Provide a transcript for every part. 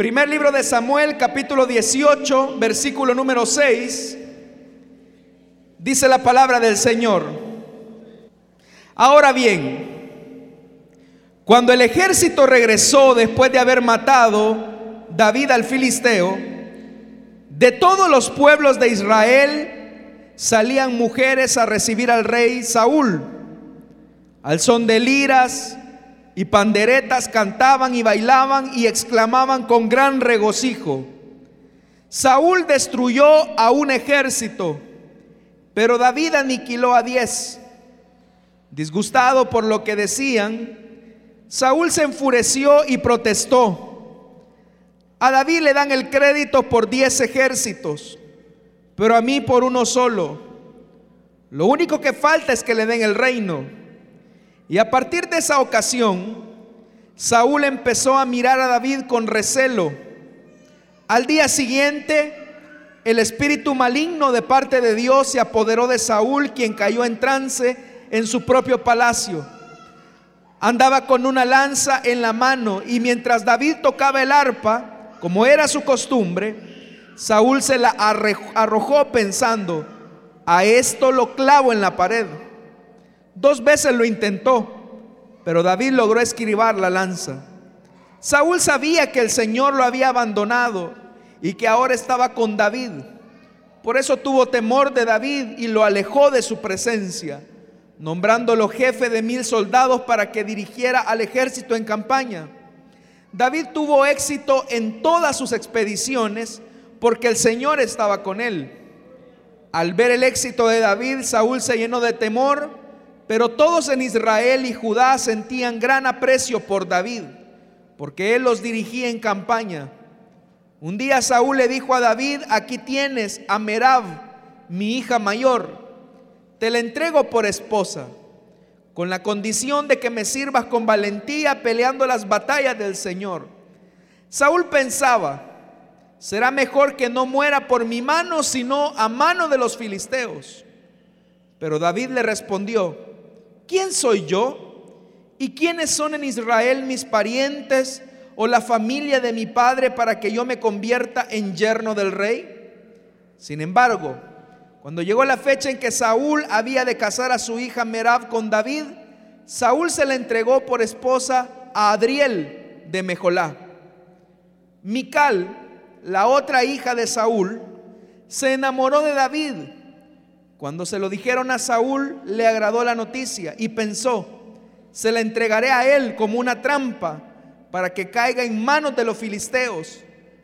Primer libro de Samuel, capítulo 18, versículo número 6. Dice la palabra del Señor. Ahora bien, cuando el ejército regresó después de haber matado David al filisteo, de todos los pueblos de Israel salían mujeres a recibir al rey Saúl. Al son de liras, y panderetas cantaban y bailaban y exclamaban con gran regocijo. Saúl destruyó a un ejército, pero David aniquiló a diez. Disgustado por lo que decían, Saúl se enfureció y protestó. A David le dan el crédito por diez ejércitos, pero a mí por uno solo. Lo único que falta es que le den el reino. Y a partir de esa ocasión, Saúl empezó a mirar a David con recelo. Al día siguiente, el espíritu maligno de parte de Dios se apoderó de Saúl, quien cayó en trance en su propio palacio. Andaba con una lanza en la mano y mientras David tocaba el arpa, como era su costumbre, Saúl se la arrojó pensando, a esto lo clavo en la pared. Dos veces lo intentó, pero David logró escribar la lanza. Saúl sabía que el Señor lo había abandonado y que ahora estaba con David. Por eso tuvo temor de David y lo alejó de su presencia, nombrándolo jefe de mil soldados para que dirigiera al ejército en campaña. David tuvo éxito en todas sus expediciones porque el Señor estaba con él. Al ver el éxito de David, Saúl se llenó de temor pero todos en Israel y Judá sentían gran aprecio por David, porque él los dirigía en campaña. Un día Saúl le dijo a David, aquí tienes a Merab, mi hija mayor, te la entrego por esposa, con la condición de que me sirvas con valentía peleando las batallas del Señor. Saúl pensaba, será mejor que no muera por mi mano, sino a mano de los filisteos. Pero David le respondió, ¿quién soy yo? ¿Y quiénes son en Israel mis parientes o la familia de mi padre para que yo me convierta en yerno del rey? Sin embargo, cuando llegó la fecha en que Saúl había de casar a su hija Merab con David, Saúl se la entregó por esposa a Adriel de Mejolá. Mical, la otra hija de Saúl, se enamoró de David cuando se lo dijeron a Saúl, le agradó la noticia y pensó, se la entregaré a él como una trampa para que caiga en manos de los filisteos.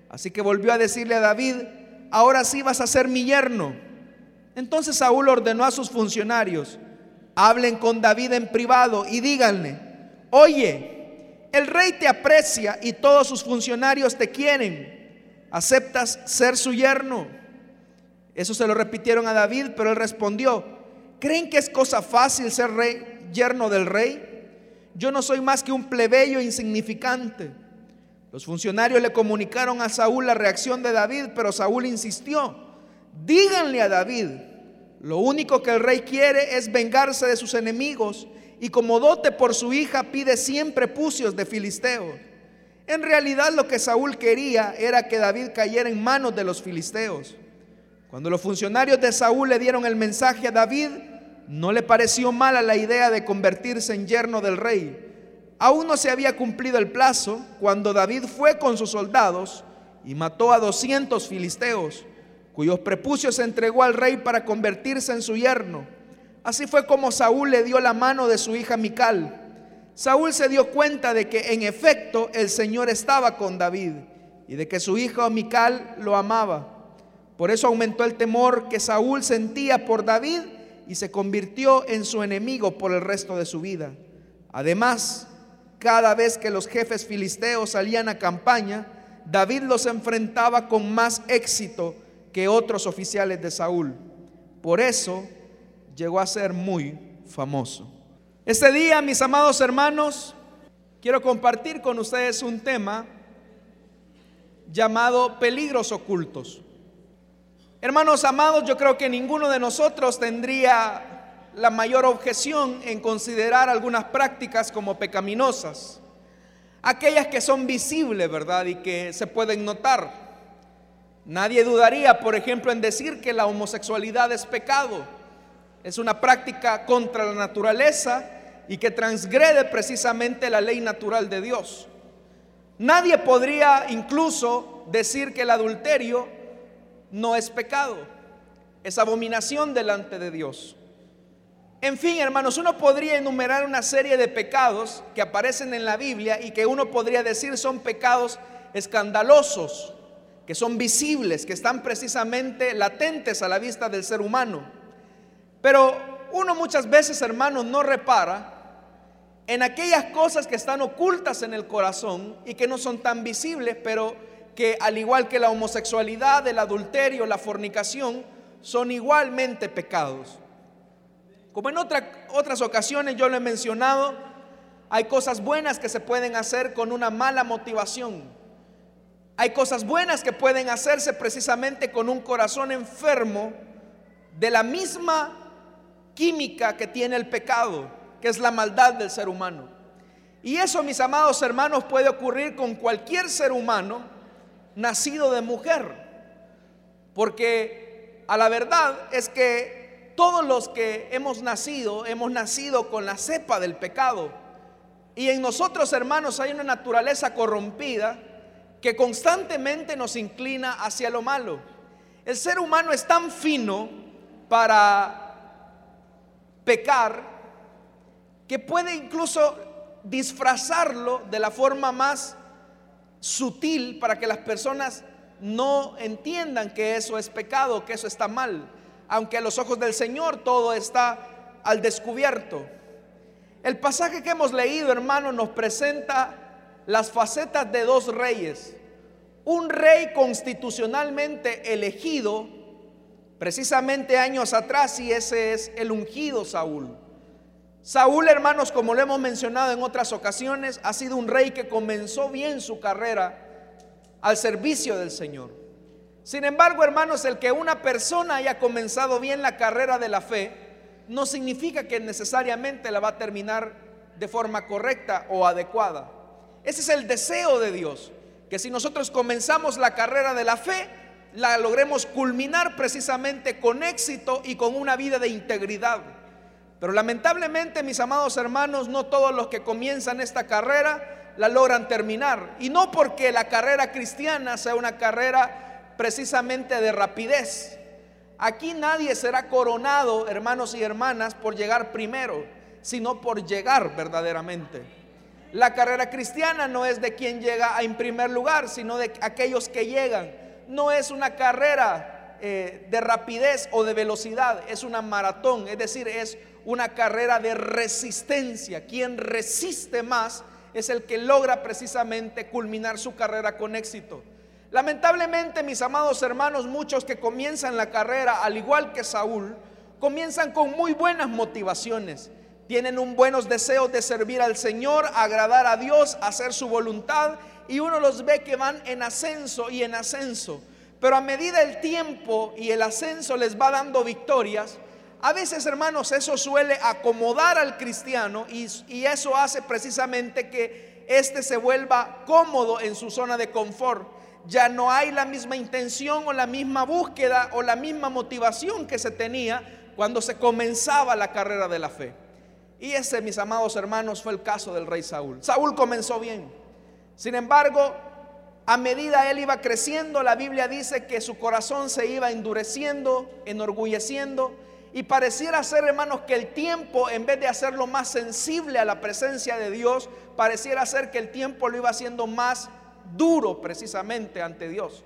Así que volvió a decirle a David, ahora sí vas a ser mi yerno. Entonces Saúl ordenó a sus funcionarios, hablen con David en privado y díganle, oye, el rey te aprecia y todos sus funcionarios te quieren. ¿Aceptas ser su yerno? Eso se lo repitieron a David, pero él respondió, ¿creen que es cosa fácil ser rey, yerno del rey? Yo no soy más que un plebeyo insignificante. Los funcionarios le comunicaron a Saúl la reacción de David, pero Saúl insistió, díganle a David, lo único que el rey quiere es vengarse de sus enemigos y como dote por su hija pide siempre pucios de filisteo. En realidad lo que Saúl quería era que David cayera en manos de los filisteos. Cuando los funcionarios de Saúl le dieron el mensaje a David, no le pareció mala la idea de convertirse en yerno del rey. Aún no se había cumplido el plazo cuando David fue con sus soldados y mató a 200 filisteos, cuyos prepucios se entregó al rey para convertirse en su yerno. Así fue como Saúl le dio la mano de su hija Mical. Saúl se dio cuenta de que en efecto el Señor estaba con David y de que su hija Mical lo amaba. Por eso aumentó el temor que Saúl sentía por David y se convirtió en su enemigo por el resto de su vida. Además, cada vez que los jefes filisteos salían a campaña, David los enfrentaba con más éxito que otros oficiales de Saúl. Por eso llegó a ser muy famoso. Este día, mis amados hermanos, quiero compartir con ustedes un tema llamado peligros ocultos. Hermanos amados, yo creo que ninguno de nosotros tendría la mayor objeción en considerar algunas prácticas como pecaminosas. aquellas que son visibles, ¿verdad? Y que se pueden notar. Nadie dudaría, por ejemplo, en decir que la homosexualidad es pecado. Es una práctica contra la naturaleza y que transgrede precisamente la ley natural de Dios. Nadie podría incluso decir que el adulterio no es pecado, es abominación delante de Dios. En fin, hermanos, uno podría enumerar una serie de pecados que aparecen en la Biblia y que uno podría decir son pecados escandalosos, que son visibles, que están precisamente latentes a la vista del ser humano. Pero uno muchas veces, hermanos, no repara en aquellas cosas que están ocultas en el corazón y que no son tan visibles, pero que al igual que la homosexualidad, el adulterio, la fornicación, son igualmente pecados. Como en otras ocasiones yo lo he mencionado, hay cosas buenas que se pueden hacer con una mala motivación. Hay cosas buenas que pueden hacerse precisamente con un corazón enfermo de la misma química que tiene el pecado, que es la maldad del ser humano. Y eso, mis amados hermanos, puede ocurrir con cualquier ser humano nacido de mujer. Porque a la verdad es que todos los que hemos nacido, hemos nacido con la cepa del pecado. Y en nosotros, hermanos, hay una naturaleza corrompida que constantemente nos inclina hacia lo malo. El ser humano es tan fino para pecar que puede incluso disfrazarlo de la forma más sutil para que las personas no entiendan que eso es pecado, que eso está mal aunque a los ojos del Señor todo está al descubierto. El pasaje que hemos leído, hermano, nos presenta las facetas de dos reyes. Un rey constitucionalmente elegido, precisamente años atrás, y ese es el ungido Saúl. Saúl, hermanos, como lo hemos mencionado en otras ocasiones, ha sido un rey que comenzó bien su carrera al servicio del Señor. Sin embargo, hermanos, el que una persona haya comenzado bien la carrera de la fe no significa que necesariamente la va a terminar de forma correcta o adecuada. Ese es el deseo de Dios, que si nosotros comenzamos la carrera de la fe, la logremos culminar precisamente con éxito y con una vida de integridad. Pero lamentablemente, mis amados hermanos, no todos los que comienzan esta carrera la logran terminar. Y no porque la carrera cristiana sea una carrera precisamente de rapidez. Aquí nadie será coronado, hermanos y hermanas, por llegar primero, sino por llegar verdaderamente. La carrera cristiana no es de quien llega en primer lugar, sino de aquellos que llegan. No es una carrera eh, de rapidez o de velocidad, es una maratón, es decir, es una carrera de resistencia. Quien resiste más es el que logra precisamente culminar su carrera con éxito. Lamentablemente, mis amados hermanos, muchos que comienzan la carrera, al igual que Saúl, comienzan con muy buenas motivaciones. Tienen un buenos deseos de servir al Señor, agradar a Dios, hacer su voluntad, y uno los ve que van en ascenso y en ascenso. Pero a medida el tiempo y el ascenso les va dando victorias, a veces, hermanos, eso suele acomodar al cristiano y, eso hace precisamente que éste se vuelva cómodo en su zona de confort ya no hay la misma intención o la misma búsqueda o la misma motivación que se tenía cuando se comenzaba la carrera de la fe. Y ese, mis amados hermanos, fue el caso del rey Saúl. Saúl comenzó bien. Sin embargo, a medida él iba creciendo, la Biblia dice que su corazón se iba endureciendo, enorgulleciendo, y pareciera ser, hermanos, que el tiempo, en vez de hacerlo más sensible a la presencia de Dios, pareciera ser que el tiempo lo iba haciendo más duro precisamente ante Dios.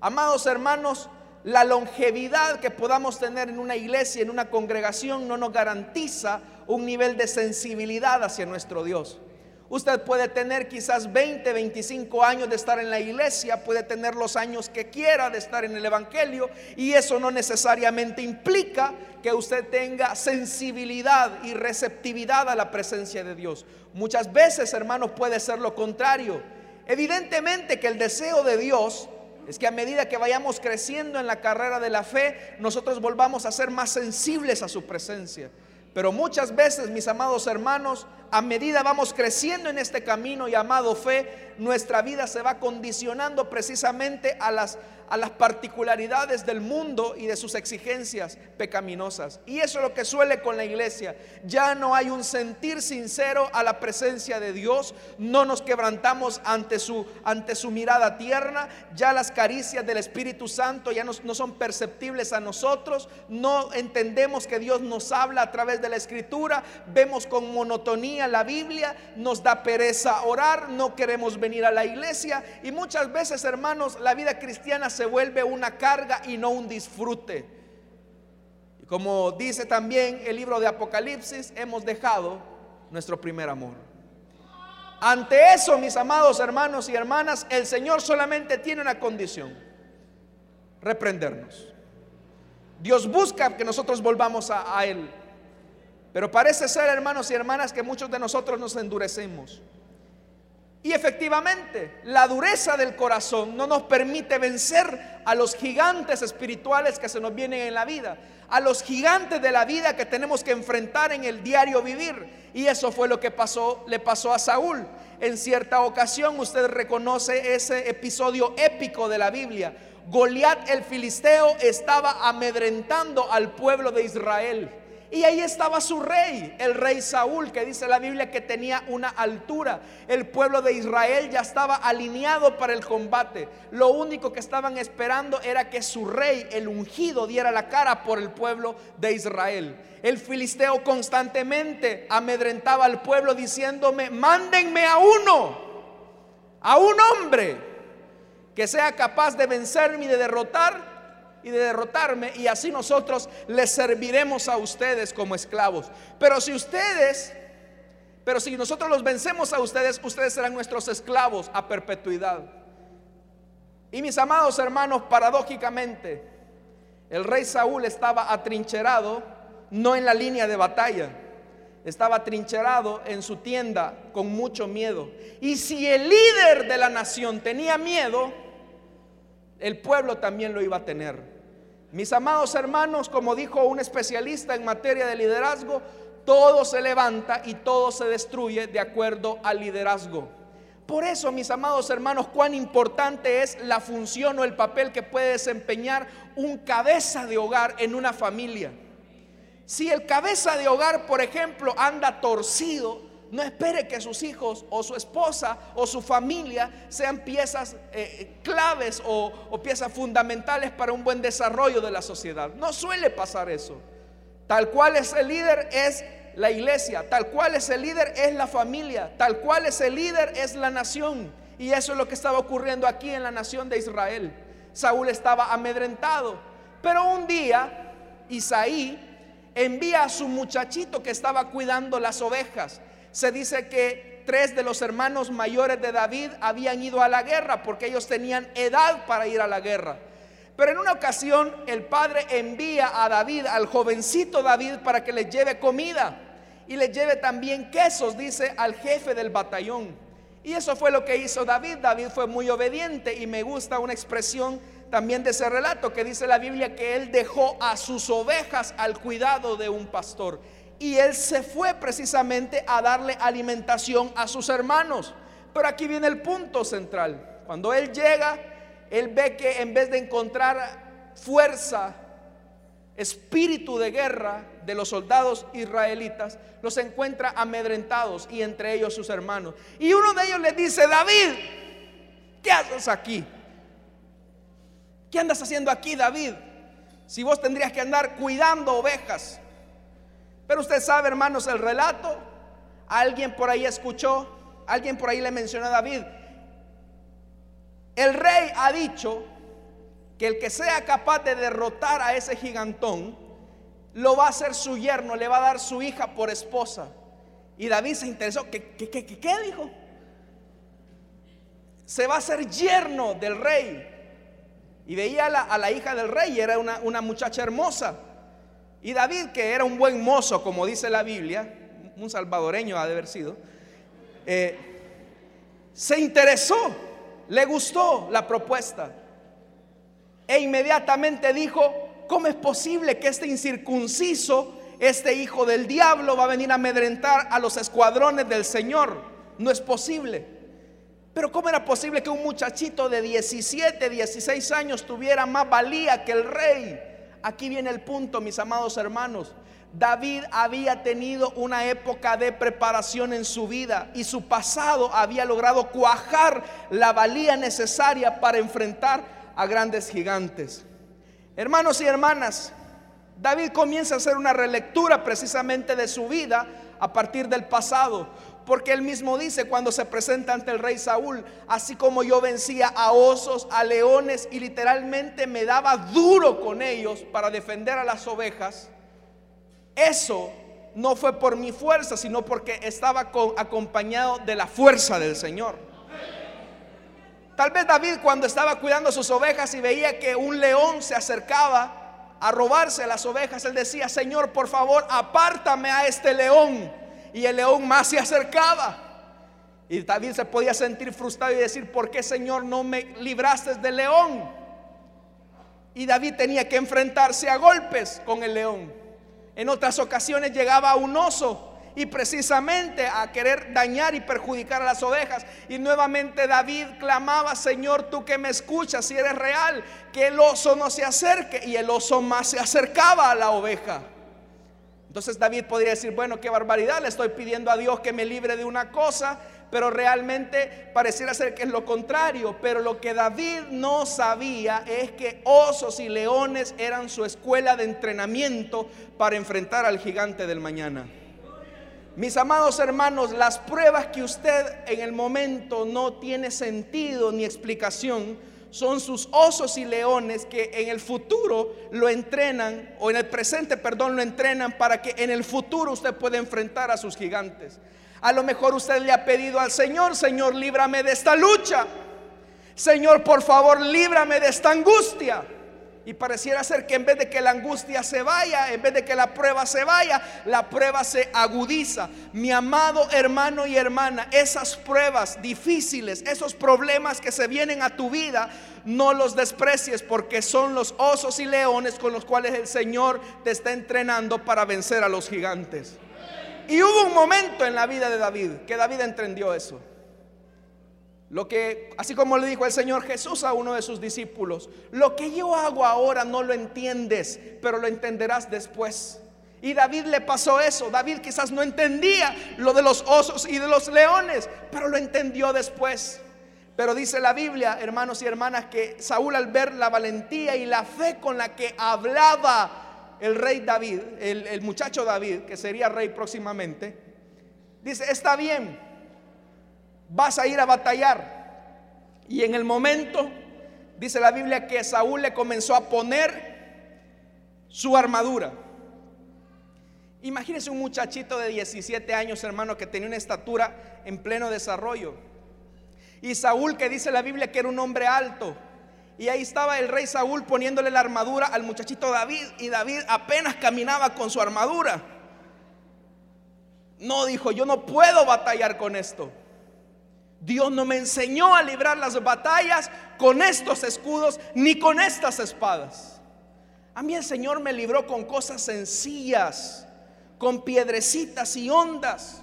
Amados hermanos, la longevidad que podamos tener en una iglesia, en una congregación, no nos garantiza un nivel de sensibilidad hacia nuestro Dios. Usted puede tener quizás 20, 25 años de estar en la iglesia, puede tener los años que quiera de estar en el Evangelio y eso no necesariamente implica que usted tenga sensibilidad y receptividad a la presencia de Dios. Muchas veces, hermanos, puede ser lo contrario. Evidentemente que el deseo de Dios es que a medida que vayamos creciendo en la carrera de la fe, nosotros volvamos a ser más sensibles a su presencia. Pero muchas veces, mis amados hermanos, a medida vamos creciendo en este camino llamado fe, nuestra vida se va condicionando precisamente a las, a las particularidades del mundo y de sus exigencias pecaminosas. Y eso es lo que suele con la iglesia. Ya no hay un sentir sincero a la presencia de Dios, no nos quebrantamos ante su, ante su mirada tierna, ya las caricias del Espíritu Santo ya no, no son perceptibles a nosotros, no entendemos que Dios nos habla a través de la Escritura, vemos con monotonía la Biblia, nos da pereza orar, no queremos venir a la iglesia y muchas veces, hermanos, la vida cristiana se vuelve una carga y no un disfrute. Y como dice también el libro de Apocalipsis, hemos dejado nuestro primer amor. Ante eso, mis amados hermanos y hermanas, el Señor solamente tiene una condición, reprendernos. Dios busca que nosotros volvamos a, a Él. Pero parece ser, hermanos y hermanas, que muchos de nosotros nos endurecemos. Y efectivamente, la dureza del corazón no nos permite vencer a los gigantes espirituales que se nos vienen en la vida, a los gigantes de la vida que tenemos que enfrentar en el diario vivir. Y eso fue lo que pasó, le pasó a Saúl. En cierta ocasión, usted reconoce ese episodio épico de la Biblia. Goliat el filisteo estaba amedrentando al pueblo de Israel. Y ahí estaba su rey, el rey Saúl, que dice la Biblia que tenía una altura. El pueblo de Israel ya estaba alineado para el combate. Lo único que estaban esperando era que su rey, el ungido, diera la cara por el pueblo de Israel. El filisteo constantemente amedrentaba al pueblo diciéndome, mándenme a uno, a un hombre que sea capaz de vencerme y de derrotar y de derrotarme y así nosotros les serviremos a ustedes como esclavos. Pero si ustedes, pero si nosotros los vencemos a ustedes, ustedes serán nuestros esclavos a perpetuidad. Y mis amados hermanos, paradójicamente, el rey Saúl estaba atrincherado no en la línea de batalla, estaba atrincherado en su tienda con mucho miedo. Y si el líder de la nación tenía miedo, el pueblo también lo iba a tener. Mis amados hermanos, como dijo un especialista en materia de liderazgo, todo se levanta y todo se destruye de acuerdo al liderazgo. Por eso, mis amados hermanos, cuán importante es la función o el papel que puede desempeñar un cabeza de hogar en una familia. Si el cabeza de hogar, por ejemplo, anda torcido, no espere que sus hijos o su esposa o su familia sean piezas eh, claves o, o piezas fundamentales para un buen desarrollo de la sociedad. No suele pasar eso. Tal cual es el líder es la iglesia, tal cual es el líder es la familia, tal cual es el líder es la nación. Y eso es lo que estaba ocurriendo aquí en la nación de Israel. Saúl estaba amedrentado, pero un día Isaí envía a su muchachito que estaba cuidando las ovejas se dice que tres de los hermanos mayores de David habían ido a la guerra porque ellos tenían edad para ir a la guerra. Pero en una ocasión el padre envía a David, al jovencito David, para que le lleve comida y le lleve también quesos, dice al jefe del batallón. Y eso fue lo que hizo David. David fue muy obediente y me gusta una expresión también de ese relato que dice la Biblia que él dejó a sus ovejas al cuidado de un pastor y él se fue precisamente a darle alimentación a sus hermanos. Pero aquí viene el punto central. Cuando él llega, él ve que en vez de encontrar fuerza, espíritu de guerra de los soldados israelitas, los encuentra amedrentados y entre ellos sus hermanos. Y uno de ellos le dice, David, ¿qué haces aquí? ¿Qué andas haciendo aquí, David? Si vos tendrías que andar cuidando ovejas. Pero usted sabe, hermanos, el relato. Alguien por ahí escuchó, alguien por ahí le mencionó a David. El rey ha dicho que el que sea capaz de derrotar a ese gigantón, lo va a hacer su yerno, le va a dar su hija por esposa. Y David se interesó. ¿Qué, qué, qué, qué dijo? Se va a ser yerno del rey. Y veía a la, hija del rey, era una muchacha hermosa. Y David, que era un buen mozo, como dice la Biblia, un salvadoreño ha de haber sido, eh, se interesó, le gustó la propuesta. E inmediatamente dijo, ¿cómo es posible que este incircunciso este hijo del diablo va a venir a amedrentar a los escuadrones del Señor. No es posible. Pero ¿cómo era posible que un muchachito de 17, 16 años tuviera más valía que el rey? Aquí viene el punto, mis amados hermanos. David había tenido una época de preparación en su vida y su pasado había logrado cuajar la valía necesaria para enfrentar a grandes gigantes. Hermanos y hermanas, David comienza a hacer una relectura precisamente de su vida a partir del pasado. Porque él mismo dice cuando se presenta ante el rey Saúl, así como yo vencía a osos, a leones y literalmente me daba duro con ellos para defender a las ovejas, eso no fue por mi fuerza, sino porque estaba acompañado de la fuerza del Señor. Tal vez David cuando estaba cuidando sus ovejas y veía que un león se acercaba a robarse las ovejas, él decía, Señor, por favor, apártame a este león. Y el león más se acercaba. Y David se podía sentir frustrado y decir, ¿por qué Señor no me libraste del león? Y David tenía que enfrentarse a golpes con el león. En otras ocasiones llegaba un oso y precisamente a querer dañar y perjudicar a las ovejas. Y nuevamente David clamaba, Señor, tú que me escuchas, si eres real, que el oso no se acerque. Y el oso más se acercaba a la oveja. Entonces David podría decir, bueno, qué barbaridad, le estoy pidiendo a Dios que me libre de una cosa, pero realmente pareciera ser que es lo contrario. Pero lo que David no sabía es que osos y leones eran su escuela de entrenamiento para enfrentar al gigante del mañana. Mis amados hermanos, las pruebas que usted en el momento no tiene sentido ni explicación son sus osos y leones que en el futuro lo entrenan, o en el presente, perdón, lo entrenan para que en el futuro usted pueda enfrentar a sus gigantes. A lo mejor usted le ha pedido al Señor, Señor, líbrame de esta lucha. Señor, por favor, líbrame de esta angustia. Y pareciera ser que en vez de que la angustia se vaya, en vez de que la prueba se vaya, la prueba se agudiza. Mi amado hermano y hermana, esas pruebas difíciles, esos problemas que se vienen a tu vida, no los desprecies porque son los osos y leones con los cuales el Señor te está entrenando para vencer a los gigantes. Y hubo un momento en la vida de David que David entendió eso. Lo que, así como le dijo el Señor Jesús a uno de sus discípulos, lo que yo hago ahora no lo entiendes, pero lo entenderás después. Y David le pasó eso. David quizás no entendía lo de los osos y de los leones, pero lo entendió después. Pero dice la Biblia, hermanos y hermanas, que Saúl al ver la valentía y la fe con la que hablaba el rey David, el, el muchacho David, que sería rey próximamente, dice, está bien, vas a ir a batallar. Y en el momento, dice la Biblia, que Saúl le comenzó a poner su armadura. Imagínese un muchachito de 17 años, hermano, que tenía una estatura en pleno desarrollo. Y Saúl, que dice la Biblia que era un hombre alto. Y ahí estaba el rey Saúl poniéndole la armadura al muchachito David. Y David apenas caminaba con su armadura. No dijo, yo no puedo batallar con esto. Dios no me enseñó a librar las batallas con estos escudos ni con estas espadas. A mí el Señor me libró con cosas sencillas, con piedrecitas y ondas.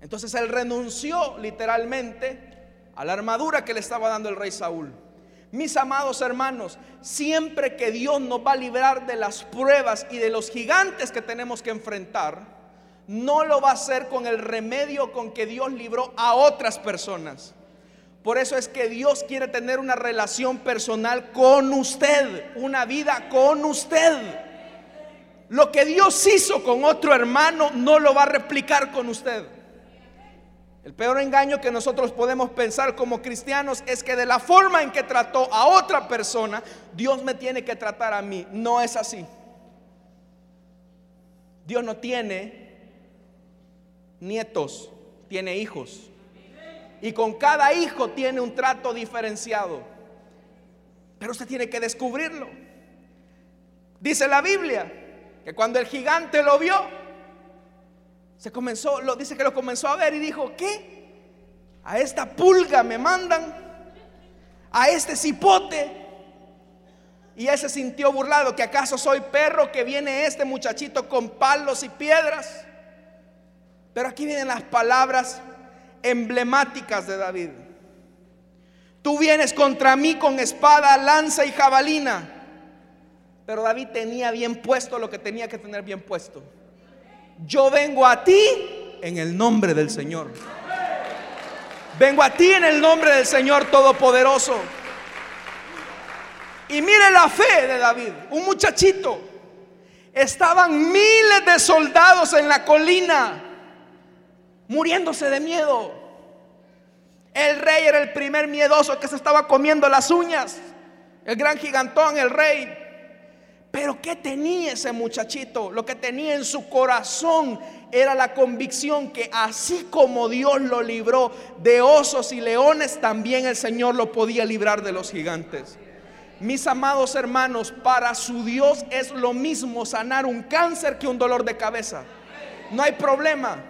Entonces él renunció literalmente a la armadura que le estaba dando el rey Saúl. Mis amados hermanos, siempre que Dios nos va a librar de las pruebas y de los gigantes que tenemos que enfrentar, no lo va a hacer con el remedio con que Dios libró a otras personas. Por eso es que Dios quiere tener una relación personal con usted, una vida con usted. Lo que Dios hizo con otro hermano no lo va a replicar con usted. El peor engaño que nosotros podemos pensar como cristianos es que de la forma en que trató a otra persona, Dios me tiene que tratar a mí. No es así. Dios no tiene nietos, tiene hijos. Y con cada hijo tiene un trato diferenciado. Pero usted tiene que descubrirlo. Dice la Biblia que cuando el gigante lo vio, se comenzó, lo dice que lo comenzó a ver y dijo, ¿qué? A esta pulga me mandan, a este cipote. Y él se sintió burlado, que acaso soy perro que viene este muchachito con palos y piedras. Pero aquí vienen las palabras emblemáticas de David. Tú vienes contra mí con espada, lanza y jabalina. Pero David tenía bien puesto lo que tenía que tener bien puesto. Yo vengo a ti en el nombre del Señor. Vengo a ti en el nombre del Señor Todopoderoso. Y mire la fe de David, un muchachito. Estaban miles de soldados en la colina muriéndose de miedo. El rey era el primer miedoso que se estaba comiendo las uñas. El gran gigantón, el rey. Pero ¿qué tenía ese muchachito? Lo que tenía en su corazón era la convicción que así como Dios lo libró de osos y leones, también el Señor lo podía librar de los gigantes. Mis amados hermanos, para su Dios es lo mismo sanar un cáncer que un dolor de cabeza. No hay problema.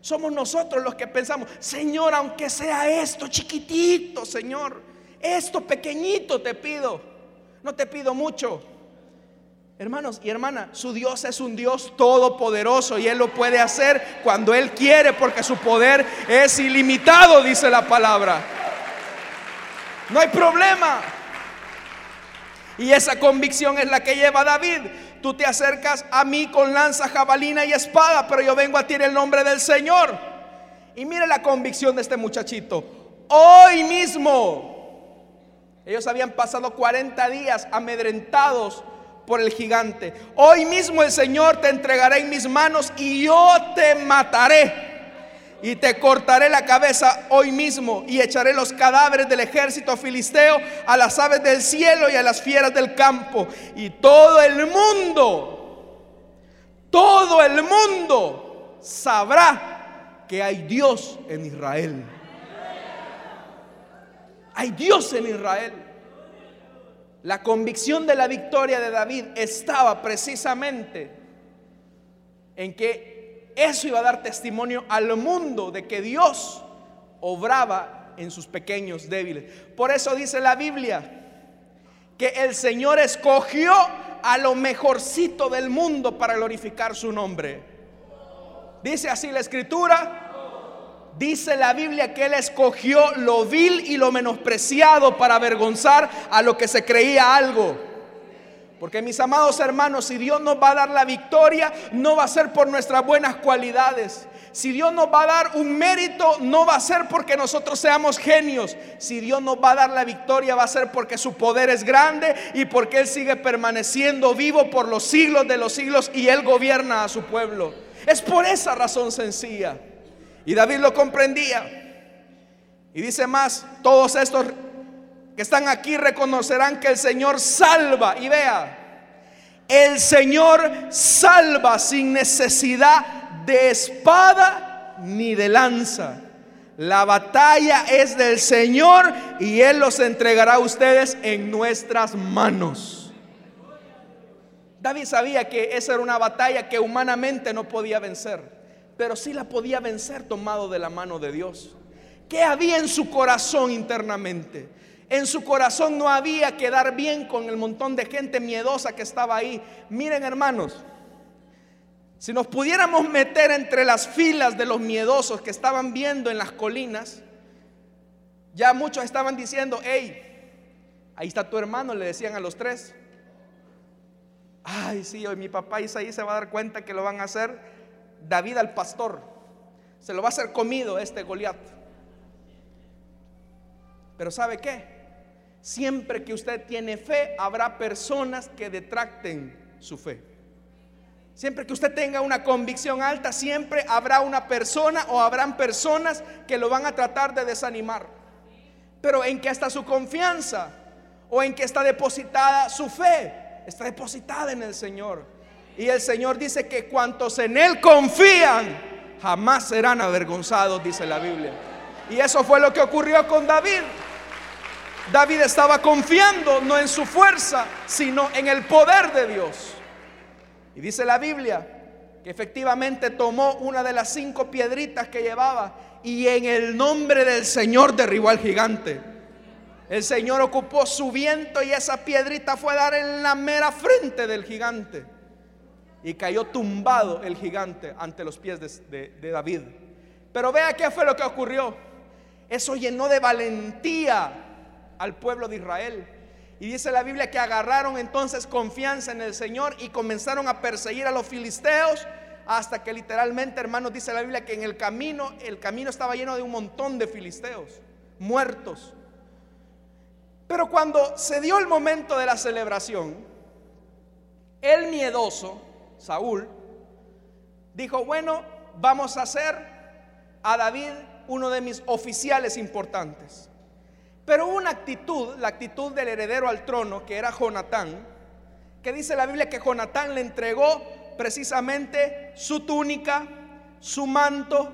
Somos nosotros los que pensamos, Señor, aunque sea esto chiquitito, Señor, esto pequeñito te pido, no te pido mucho. Hermanos y hermanas, su Dios es un Dios todopoderoso y Él lo puede hacer cuando Él quiere porque su poder es ilimitado, dice la palabra. No hay problema. Y esa convicción es la que lleva a David. Tú te acercas a mí con lanza, jabalina y espada, pero yo vengo a ti en el nombre del Señor. Y mire la convicción de este muchachito. Hoy mismo, ellos habían pasado 40 días amedrentados por el gigante. Hoy mismo el Señor te entregará en mis manos y yo te mataré y te cortaré la cabeza hoy mismo y echaré los cadáveres del ejército filisteo a las aves del cielo y a las fieras del campo. Y todo el mundo, todo el mundo sabrá que hay Dios en Israel. Hay Dios en Israel. La convicción de la victoria de David estaba precisamente en que eso iba a dar testimonio al mundo de que Dios obraba en sus pequeños débiles. Por eso dice la Biblia que el Señor escogió a lo mejorcito del mundo para glorificar su nombre. Dice así la escritura. Dice la Biblia que Él escogió lo vil y lo menospreciado para avergonzar a lo que se creía algo. Porque mis amados hermanos, si Dios nos va a dar la victoria, no va a ser por nuestras buenas cualidades. Si Dios nos va a dar un mérito, no va a ser porque nosotros seamos genios. Si Dios nos va a dar la victoria, va a ser porque su poder es grande y porque Él sigue permaneciendo vivo por los siglos de los siglos y Él gobierna a su pueblo. Es por esa razón sencilla. Y David lo comprendía. Y dice más, todos estos que están aquí reconocerán que el Señor salva. Y vea, el Señor salva sin necesidad de espada ni de lanza. La batalla es del Señor y Él los entregará a ustedes en nuestras manos. David sabía que esa era una batalla que humanamente no podía vencer, pero sí la podía vencer tomado de la mano de Dios. ¿Qué había en su corazón internamente? En su corazón no había quedar bien con el montón de gente miedosa que estaba ahí. Miren hermanos, si nos pudiéramos meter entre las filas de los miedosos que estaban viendo en las colinas, ya muchos estaban diciendo, hey, ahí está tu hermano, le decían a los tres. Ay, sí, hoy mi papá Isaí se va a dar cuenta que lo van a hacer David al pastor. Se lo va a hacer comido este Goliat. Pero ¿sabe qué? Siempre que usted tiene fe, habrá personas que detracten su fe. Siempre que usted tenga una convicción alta, siempre habrá una persona o habrán personas que lo van a tratar de desanimar. Pero ¿en qué está su confianza? ¿O en qué está depositada su fe? Está depositada en el Señor. Y el Señor dice que cuantos en Él confían, jamás serán avergonzados, dice la Biblia. Y eso fue lo que ocurrió con David. David estaba confiando no en su fuerza, sino en el poder de Dios. Y dice la Biblia que efectivamente tomó una de las cinco piedritas que llevaba y en el nombre del Señor derribó al gigante. El Señor ocupó su viento y esa piedrita fue a dar en la mera frente del gigante. Y cayó tumbado el gigante ante los pies de, de David. Pero vea qué fue lo que ocurrió. Eso llenó de valentía al pueblo de Israel. Y dice la Biblia que agarraron entonces confianza en el Señor y comenzaron a perseguir a los filisteos hasta que literalmente, hermanos, dice la Biblia que en el camino, el camino estaba lleno de un montón de filisteos muertos. Pero cuando se dio el momento de la celebración, el miedoso, Saúl, dijo, bueno, vamos a hacer a David uno de mis oficiales importantes. Pero una actitud, la actitud del heredero al trono, que era Jonatán, que dice la Biblia que Jonatán le entregó precisamente su túnica, su manto,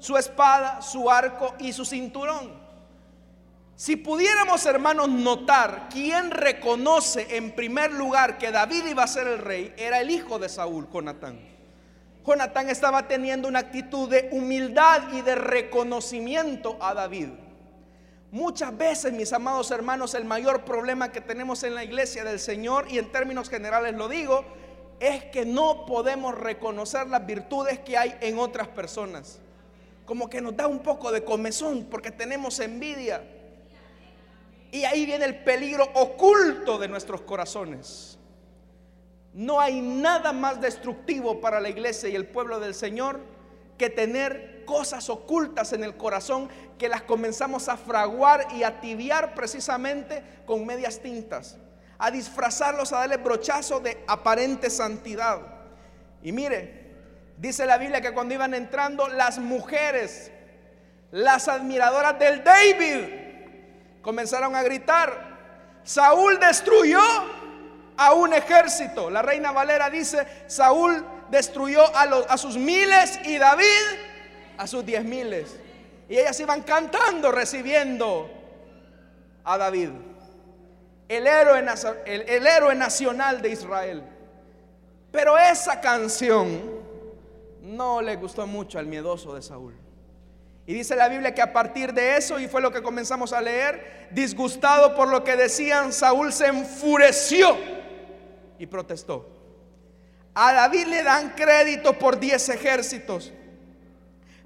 su espada, su arco y su cinturón. Si pudiéramos, hermanos, notar quién reconoce en primer lugar que David iba a ser el rey, era el hijo de Saúl, Jonatán. Jonatán estaba teniendo una actitud de humildad y de reconocimiento a David. Muchas veces, mis amados hermanos, el mayor problema que tenemos en la iglesia del Señor, y en términos generales lo digo, es que no podemos reconocer las virtudes que hay en otras personas. Como que nos da un poco de comezón porque tenemos envidia. Y ahí viene el peligro oculto de nuestros corazones. No hay nada más destructivo para la iglesia y el pueblo del Señor que tener cosas ocultas en el corazón que las comenzamos a fraguar y a tibiar precisamente con medias tintas, a disfrazarlos, a darle brochazo de aparente santidad. Y mire, dice la Biblia que cuando iban entrando las mujeres, las admiradoras del David, comenzaron a gritar, Saúl destruyó a un ejército. La reina Valera dice, Saúl destruyó a, los, a sus miles y David a sus diez miles. Y ellas iban cantando, recibiendo a David, el héroe, el héroe nacional de Israel. Pero esa canción no le gustó mucho al miedoso de Saúl. Y dice la Biblia que a partir de eso, y fue lo que comenzamos a leer, disgustado por lo que decían, Saúl se enfureció y protestó. A David le dan crédito por 10 ejércitos,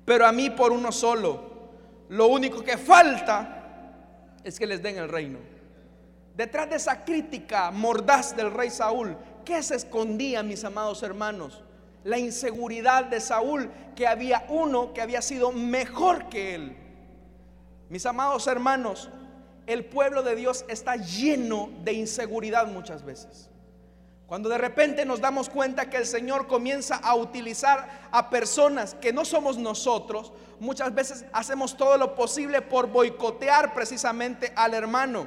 pero a mí por uno solo. Lo único que falta es que les den el reino. Detrás de esa crítica mordaz del rey Saúl, ¿qué se escondía, mis amados hermanos? la inseguridad de Saúl, que había uno que había sido mejor que él. Mis amados hermanos, el pueblo de Dios está lleno de inseguridad muchas veces. Cuando de repente nos damos cuenta que el Señor comienza a utilizar a personas que no somos nosotros, muchas veces hacemos todo lo posible por boicotear precisamente al hermano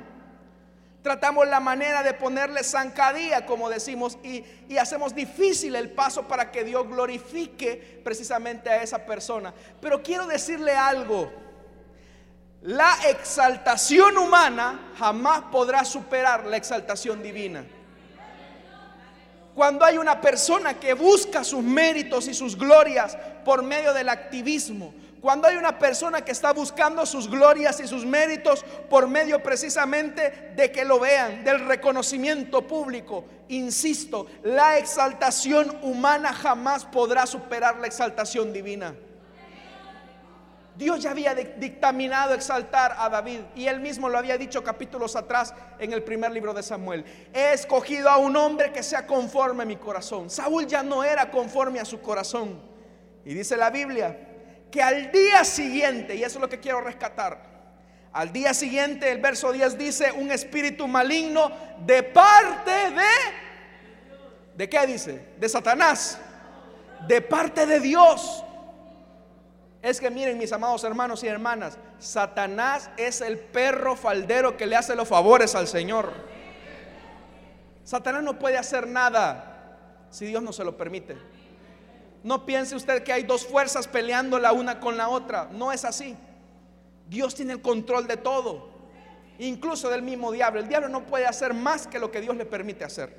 tratamos la manera de ponerle zancadilla, como decimos, y, y, hacemos difícil el paso para que Dios glorifique precisamente a esa persona. Pero quiero decirle algo, la exaltación humana jamás podrá superar la exaltación divina. Cuando hay una persona que busca sus méritos y sus glorias por medio del activismo, cuando hay una persona que está buscando sus glorias y sus méritos por medio precisamente de que lo vean, del reconocimiento público, insisto, la exaltación humana jamás podrá superar la exaltación divina. Dios ya había dictaminado exaltar a David y él mismo lo había dicho capítulos atrás en el primer libro de Samuel. He escogido a un hombre que sea conforme a mi corazón. Saúl ya no era conforme a su corazón. Y dice la Biblia que al día siguiente, y eso es lo que quiero rescatar, al día siguiente el verso 10 dice, un espíritu maligno de parte de, ¿de qué dice? De Satanás, de parte de Dios. Es que miren mis amados hermanos y hermanas, Satanás es el perro faldero que le hace los favores al Señor. Satanás no puede hacer nada si Dios no se lo permite. No piense usted que hay dos fuerzas peleando la una con la otra. No es así. Dios tiene el control de todo, incluso del mismo diablo. El diablo no puede hacer más que lo que Dios le permite hacer.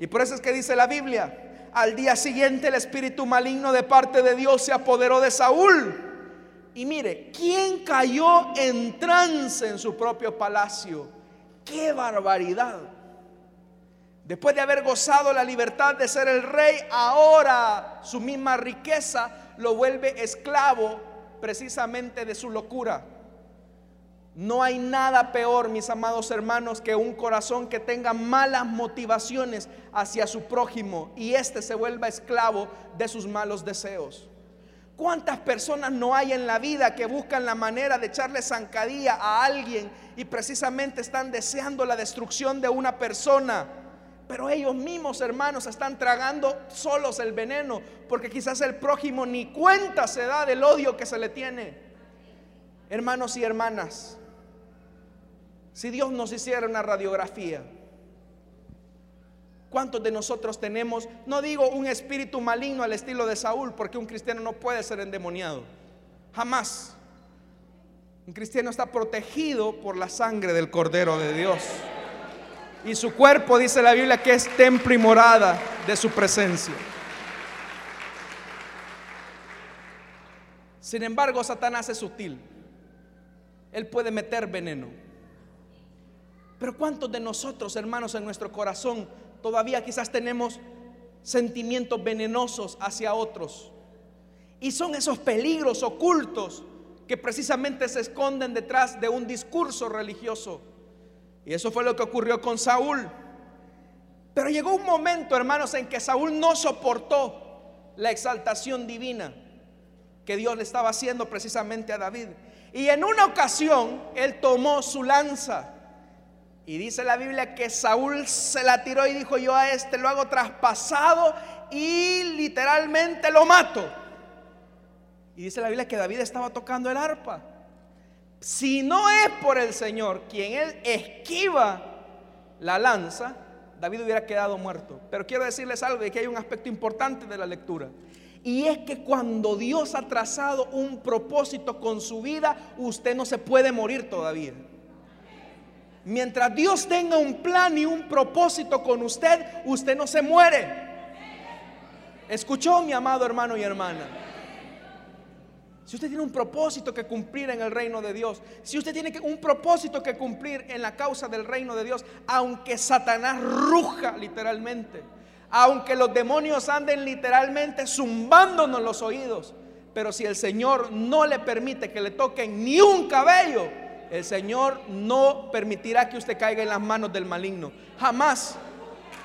Y por eso es que dice la Biblia, al día siguiente el espíritu maligno de parte de Dios se apoderó de Saúl Y mire, ¿quién cayó en trance en su propio palacio? ¡Qué barbaridad! Después de haber gozado la libertad de ser el rey, ahora su misma riqueza lo vuelve esclavo precisamente de su locura. No hay nada peor, mis amados hermanos, que un corazón que tenga malas motivaciones hacia su prójimo y éste se vuelva esclavo de sus malos deseos. ¿Cuántas personas no hay en la vida que buscan la manera de echarle zancadilla a alguien y precisamente están deseando la destrucción de una persona? Pero ellos mismos, hermanos, están tragando solos el veneno porque quizás el prójimo ni cuenta se da del odio que se le tiene. Hermanos y hermanas, si Dios nos hiciera una radiografía, ¿cuántos de nosotros tenemos, no digo un espíritu maligno al estilo de Saúl, porque un cristiano no puede ser endemoniado? Jamás. Un cristiano está protegido por la sangre del Cordero de Dios. Y su cuerpo, dice la Biblia, que es templo y morada de su presencia. Sin embargo, Satanás es sutil. Él puede meter veneno. Pero ¿cuántos de nosotros, hermanos, en nuestro corazón todavía quizás tenemos sentimientos venenosos hacia otros? Y son esos peligros ocultos que precisamente se esconden detrás de un discurso religioso. Y eso fue lo que ocurrió con Saúl. Pero llegó un momento, hermanos, en que Saúl no soportó la exaltación divina que Dios le estaba haciendo precisamente a David. Y en una ocasión él tomó su lanza y dice la Biblia que Saúl se la tiró y dijo, yo a este lo hago traspasado y literalmente lo mato. Y dice la Biblia que David estaba tocando el arpa. Si no es por el Señor quien él esquiva la lanza, David hubiera quedado muerto. Pero quiero decirles algo y que hay un aspecto importante de la lectura. Y es que cuando Dios ha trazado un propósito con su vida, usted no se puede morir todavía. Mientras Dios tenga un plan y un propósito con usted, usted no se muere. ¿Escuchó mi amado hermano y hermana? Si usted tiene un propósito que cumplir en el reino de Dios, si usted tiene un propósito que cumplir en la causa del reino de Dios, aunque Satanás ruja literalmente, aunque los demonios anden literalmente zumbándonos los oídos, pero si el Señor no le permite que le toquen ni un cabello, el Señor no permitirá que usted caiga en las manos del maligno. Jamás.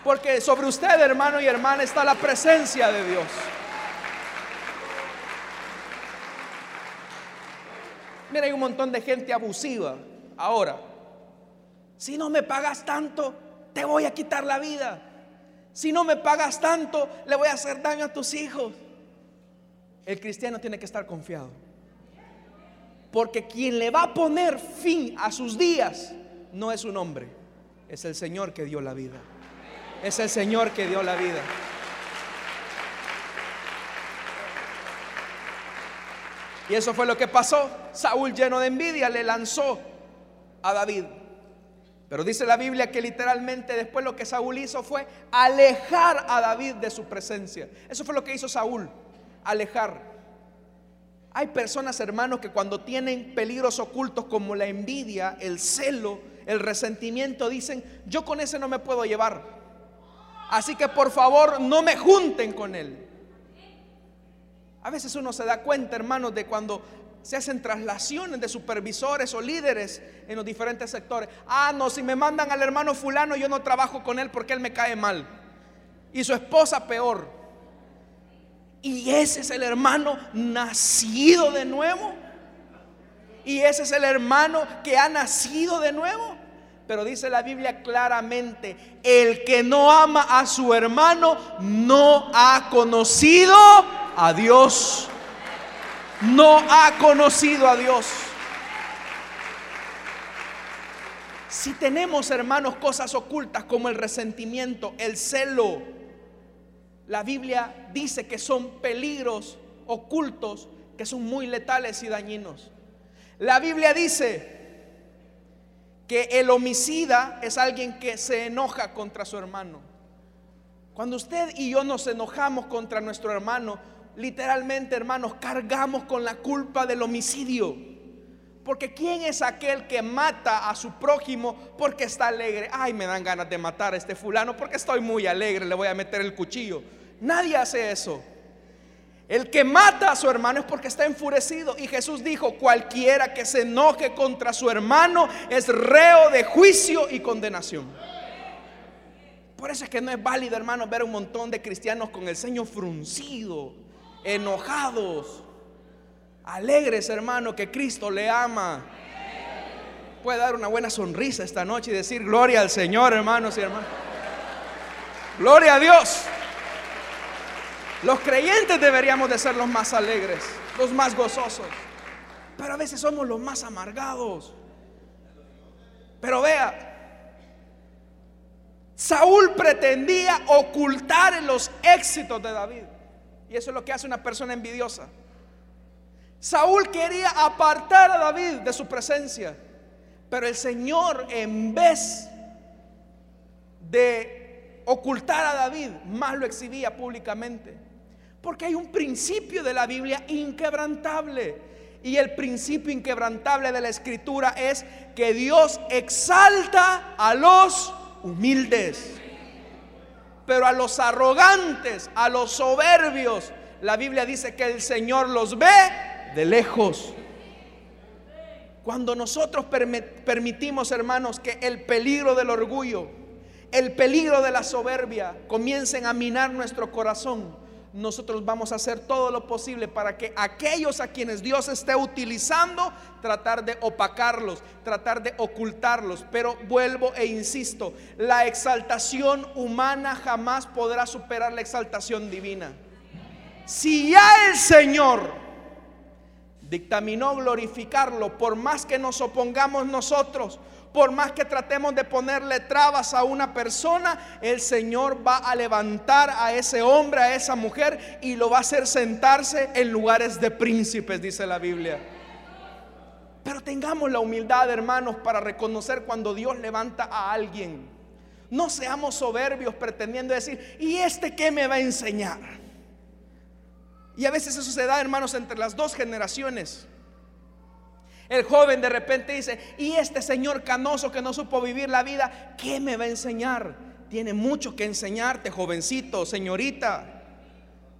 Porque sobre usted, hermano y hermana, está la presencia de Dios. Mira, hay un montón de gente abusiva ahora. Si no me pagas tanto, te voy a quitar la vida. Si no me pagas tanto, le voy a hacer daño a tus hijos. El cristiano tiene que estar confiado. Porque quien le va a poner fin a sus días no es un hombre, es el Señor que dio la vida. Es el Señor que dio la vida. Y eso fue lo que pasó. Saúl lleno de envidia le lanzó a David. Pero dice la Biblia que literalmente después lo que Saúl hizo fue alejar a David de su presencia. Eso fue lo que hizo Saúl, alejar. Hay personas, hermanos, que cuando tienen peligros ocultos como la envidia, el celo, el resentimiento, dicen, yo con ese no me puedo llevar. Así que por favor no me junten con él. A veces uno se da cuenta, hermanos, de cuando se hacen traslaciones de supervisores o líderes en los diferentes sectores. Ah, no, si me mandan al hermano fulano, yo no trabajo con él porque él me cae mal. Y su esposa peor. Y ese es el hermano nacido de nuevo. Y ese es el hermano que ha nacido de nuevo. Pero dice la Biblia claramente, el que no ama a su hermano no ha conocido a Dios. No ha conocido a Dios. Si tenemos hermanos cosas ocultas como el resentimiento, el celo, la Biblia dice que son peligros ocultos que son muy letales y dañinos. La Biblia dice que el homicida es alguien que se enoja contra su hermano. Cuando usted y yo nos enojamos contra nuestro hermano, literalmente, hermanos, cargamos con la culpa del homicidio. Porque ¿quién es aquel que mata a su prójimo porque está alegre? Ay, me dan ganas de matar a este fulano porque estoy muy alegre, le voy a meter el cuchillo. Nadie hace eso. El que mata a su hermano es porque está enfurecido. Y Jesús dijo, cualquiera que se enoje contra su hermano es reo de juicio y condenación. Por eso es que no es válido, hermano, ver un montón de cristianos con el ceño fruncido, enojados, alegres, hermano, que Cristo le ama. Puede dar una buena sonrisa esta noche y decir gloria al Señor, hermanos y hermanos. Gloria a Dios. Los creyentes deberíamos de ser los más alegres, los más gozosos. Pero a veces somos los más amargados. Pero vea, Saúl pretendía ocultar los éxitos de David. Y eso es lo que hace una persona envidiosa. Saúl quería apartar a David de su presencia. Pero el Señor, en vez de ocultar a David, más lo exhibía públicamente. Porque hay un principio de la Biblia inquebrantable. Y el principio inquebrantable de la escritura es que Dios exalta a los humildes. Pero a los arrogantes, a los soberbios, la Biblia dice que el Señor los ve de lejos. Cuando nosotros permitimos, hermanos, que el peligro del orgullo, el peligro de la soberbia comiencen a minar nuestro corazón, nosotros vamos a hacer todo lo posible para que aquellos a quienes Dios esté utilizando, tratar de opacarlos, tratar de ocultarlos. Pero vuelvo e insisto, la exaltación humana jamás podrá superar la exaltación divina. Si ya el Señor dictaminó glorificarlo, por más que nos opongamos nosotros, por más que tratemos de ponerle trabas a una persona, el Señor va a levantar a ese hombre, a esa mujer, y lo va a hacer sentarse en lugares de príncipes, dice la Biblia. Pero tengamos la humildad, hermanos, para reconocer cuando Dios levanta a alguien. No seamos soberbios pretendiendo decir, ¿y este qué me va a enseñar? Y a veces eso se da, hermanos, entre las dos generaciones. El joven de repente dice, y este señor canoso que no supo vivir la vida, ¿qué me va a enseñar? Tiene mucho que enseñarte, jovencito, señorita.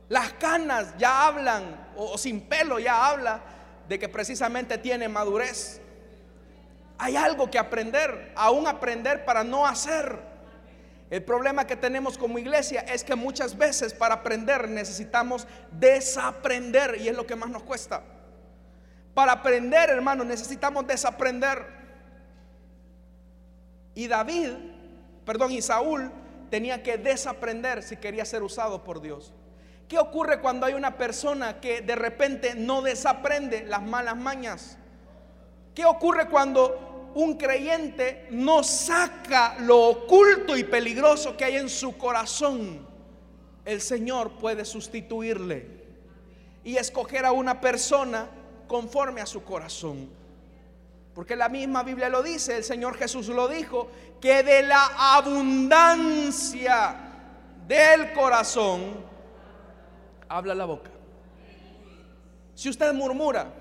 Las canas ya hablan, o, sin pelo ya habla, de que precisamente tiene madurez. Hay algo que aprender, aún aprender para no hacer. El problema que tenemos como iglesia es que muchas veces para aprender necesitamos desaprender y es lo que más nos cuesta. Para aprender, hermanos, necesitamos desaprender. Y David, perdón, y Saúl tenía que desaprender si quería ser usado por Dios. ¿Qué ocurre cuando hay una persona que de repente no desaprende las malas mañas? ¿Qué ocurre cuando un creyente no saca lo oculto y peligroso que hay en su corazón? El Señor puede sustituirle y escoger a una persona conforme a su corazón. Porque la misma Biblia lo dice, el Señor Jesús lo dijo, que de la abundancia del corazón habla la boca. Si usted murmura,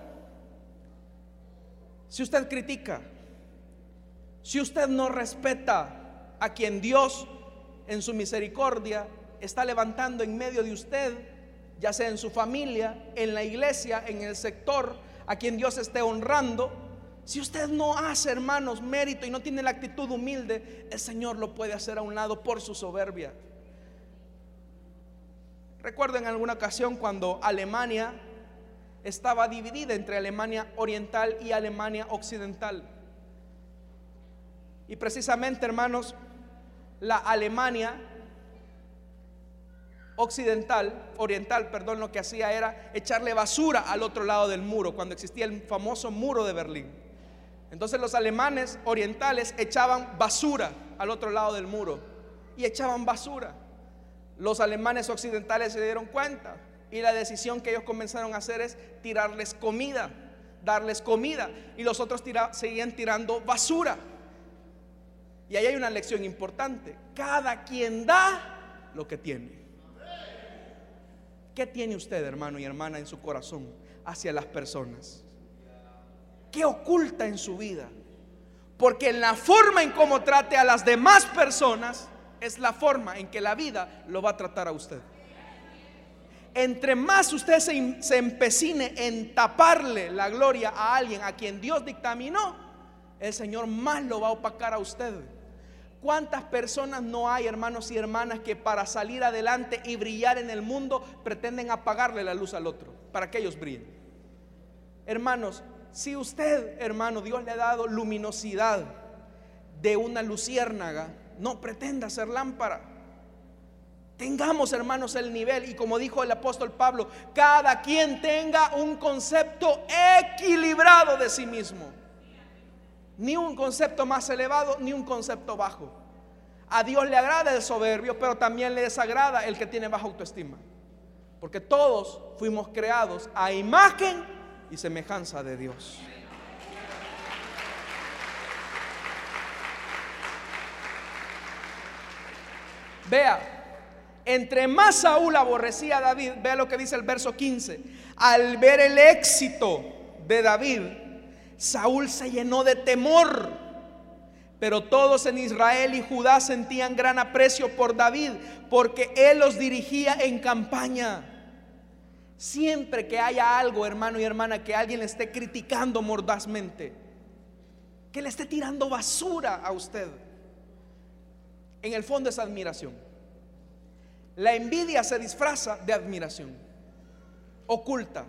si usted critica, si usted no respeta a quien Dios en su misericordia está levantando en medio de usted, ya sea en su familia, en la iglesia, en el sector, a quien Dios esté honrando. Si usted no hace, hermanos, mérito y no tiene la actitud humilde, el Señor lo puede hacer a un lado por su soberbia. Recuerdo en alguna ocasión cuando Alemania estaba dividida entre Alemania oriental y Alemania occidental. Y precisamente, hermanos, la Alemania occidental, oriental, perdón, lo que hacía era echarle basura al otro lado del muro, cuando existía el famoso muro de Berlín. Entonces los alemanes orientales echaban basura al otro lado del muro y echaban basura. Los alemanes occidentales se dieron cuenta y la decisión que ellos comenzaron a hacer es tirarles comida, darles comida y los otros seguían tirando basura. Y ahí hay una lección importante. Cada quien da lo que tiene. ¿Qué tiene usted, hermano y hermana, en su corazón hacia las personas? ¿Qué oculta en su vida? Porque en la forma en cómo trate a las demás personas es la forma en que la vida lo va a tratar a usted. Entre más usted se, se empecine en taparle la gloria a alguien a quien Dios dictaminó, el Señor más lo va a opacar a usted. ¿Cuántas personas no hay, hermanos y hermanas, que para salir adelante y brillar en el mundo pretenden apagarle la luz al otro para que ellos brillen? Hermanos, si usted, hermano, Dios le ha dado luminosidad de una luciérnaga, no pretenda ser lámpara. Tengamos, hermanos, el nivel y como dijo el apóstol Pablo, cada quien tenga un concepto equilibrado de sí mismo. Ni un concepto más elevado, ni un concepto bajo. A Dios le agrada el soberbio, pero también le desagrada el que tiene baja autoestima. Porque todos fuimos creados a imagen y semejanza de Dios. Vea, entre más Saúl aborrecía a David, vea lo que dice el verso 15, al ver el éxito de David, Saúl se llenó de temor. Pero todos en Israel y Judá sentían gran aprecio por David, porque él los dirigía en campaña. Siempre que haya algo, hermano y hermana, que alguien le esté criticando mordazmente, que le esté tirando basura a usted, en el fondo es admiración. La envidia se disfraza de admiración, oculta.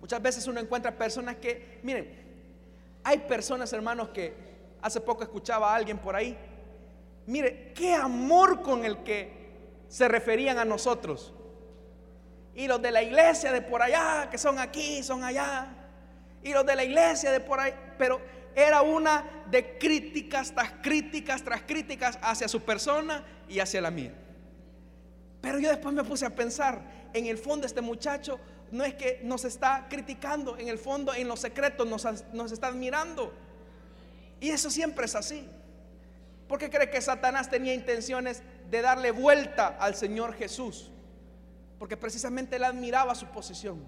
Muchas veces uno encuentra personas que, miren, hay personas, hermanos, que hace poco escuchaba a alguien por ahí. Mire, qué amor con el que se referían a nosotros. Y los de la iglesia de por allá, que son aquí, son allá. Y los de la iglesia de por ahí. Pero era una de críticas tras críticas tras críticas hacia su persona y hacia la mía. Pero yo después me puse a pensar, en el fondo este muchacho no es que nos está criticando, en el fondo, en los secretos nos, está admirando. Y eso siempre es así. ¿Por qué cree que Satanás tenía intenciones de darle vuelta al Señor Jesús? Porque precisamente él admiraba su posición.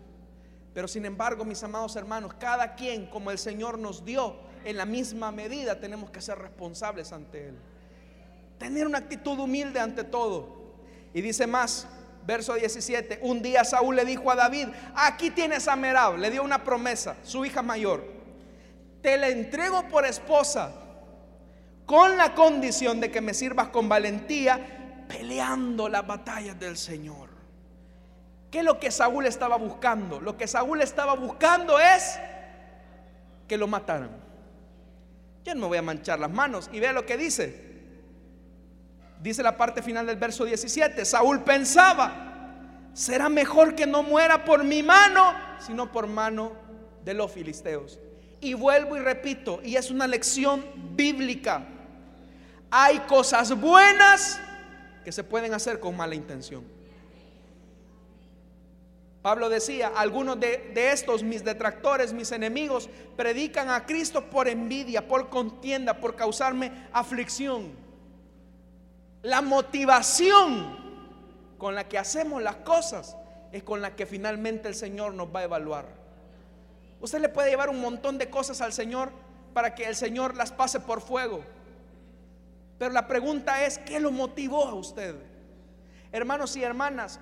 Pero sin embargo, mis amados hermanos, cada quien como el Señor nos dio, en la misma medida tenemos que ser responsables ante Él. Tener una actitud humilde ante todo. Y dice más, verso 17, un día Saúl le dijo a David, aquí tienes a Merab, le dio una promesa, su hija mayor, te la entrego por esposa con la condición de que me sirvas con valentía peleando las batallas del Señor. ¿Qué es lo que Saúl estaba buscando? Lo que Saúl estaba buscando es que lo mataran. Yo no me voy a manchar las manos y vea lo que dice. Dice la parte final del verso 17, Saúl pensaba, será mejor que no muera por mi mano, sino por mano de los filisteos. Y vuelvo y repito, y es una lección bíblica. Hay cosas buenas que se pueden hacer con mala intención. Pablo decía, algunos de, estos, mis detractores, mis enemigos, predican a Cristo por envidia, por contienda, por causarme aflicción. La motivación con la que hacemos las cosas es con la que finalmente el Señor nos va a evaluar. Usted le puede llevar un montón de cosas al Señor para que el Señor las pase por fuego. Pero la pregunta es, ¿qué lo motivó a usted? Hermanos y hermanas,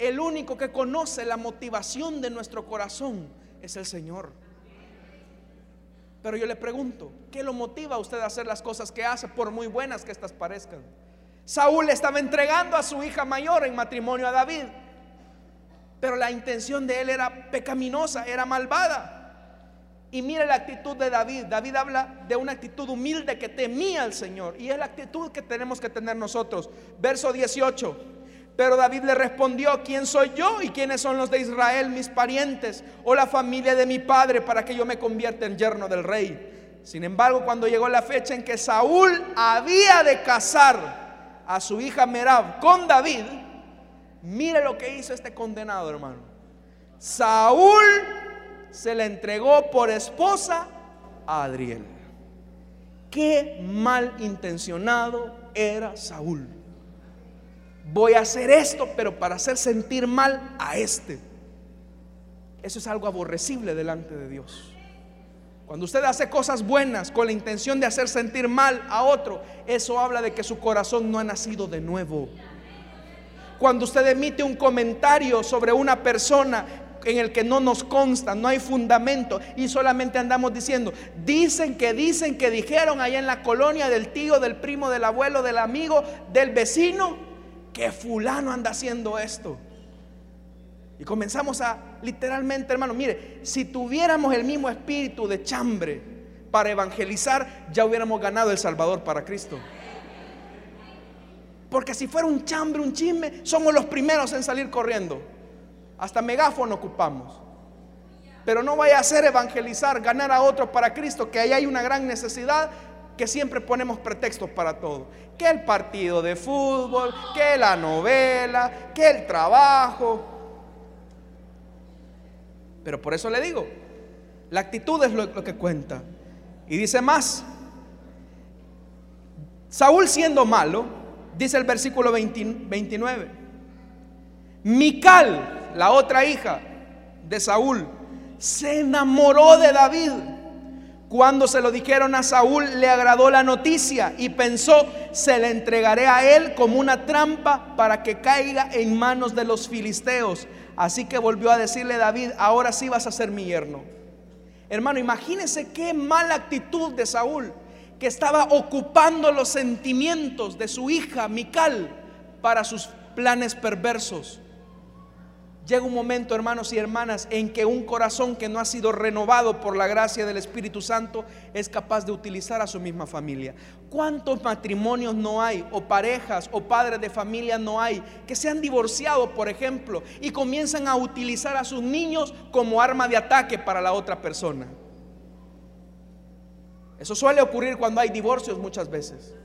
el único que conoce la motivación de nuestro corazón es el Señor. Pero yo le pregunto, ¿qué lo motiva a usted a hacer las cosas que hace, por muy buenas que estas parezcan? Saúl estaba entregando a su hija mayor en matrimonio a David. Pero la intención de él era pecaminosa, era malvada. Y mire la actitud de David. David habla de una actitud humilde que temía al Señor. Y es la actitud que tenemos que tener nosotros. Verso 18. Pero David le respondió, ¿quién soy yo y quiénes son los de Israel, mis parientes o la familia de mi padre para que yo me convierta en yerno del rey? Sin embargo, cuando llegó la fecha en que Saúl había de casar a su hija Merab con David, mire lo que hizo este condenado, hermano. Saúl se le entregó por esposa a Adriel. Qué mal intencionado era Saúl. voy a hacer esto, pero para hacer sentir mal a este. Eso es algo aborrecible delante de Dios. Cuando usted hace cosas buenas con la intención de hacer sentir mal a otro, eso habla de que su corazón no ha nacido de nuevo. Cuando usted emite un comentario sobre una persona en el que no nos consta, no hay fundamento y solamente andamos diciendo, dicen que dicen que dijeron allá en la colonia del tío, del primo, del abuelo, del amigo, del vecino, que fulano anda haciendo esto. Y comenzamos a, literalmente, hermano, mire, si tuviéramos el mismo espíritu de chambre para evangelizar, ya hubiéramos ganado el Salvador para Cristo. Porque si fuera un chambre, un chisme, somos los primeros en salir corriendo. Hasta megáfono ocupamos. Pero no vaya a ser evangelizar, ganar a otros para Cristo, que ahí hay una gran necesidad que siempre ponemos pretextos para todo. Que el partido de fútbol, que la novela, que el trabajo. Pero por eso le digo, la actitud es lo, que cuenta. Y dice más, Saúl siendo malo, dice el versículo 29, Mical, la otra hija de Saúl, se enamoró de David. Cuando se lo dijeron a Saúl, le agradó la noticia y pensó, se le entregaré a él como una trampa para que caiga en manos de los filisteos. Así que volvió a decirle David, ahora sí vas a ser mi yerno. Hermano, imagínese qué mala actitud de Saúl, que estaba ocupando los sentimientos de su hija Mical para sus planes perversos. Llega un momento, hermanos y hermanas, en que un corazón que no ha sido renovado por la gracia del Espíritu Santo es capaz de utilizar a su misma familia. ¿Cuántos matrimonios no hay, o parejas, o padres de familia no hay, que se han divorciado, por ejemplo, y comienzan a utilizar a sus niños como arma de ataque para la otra persona? Eso suele ocurrir cuando hay divorcios muchas veces.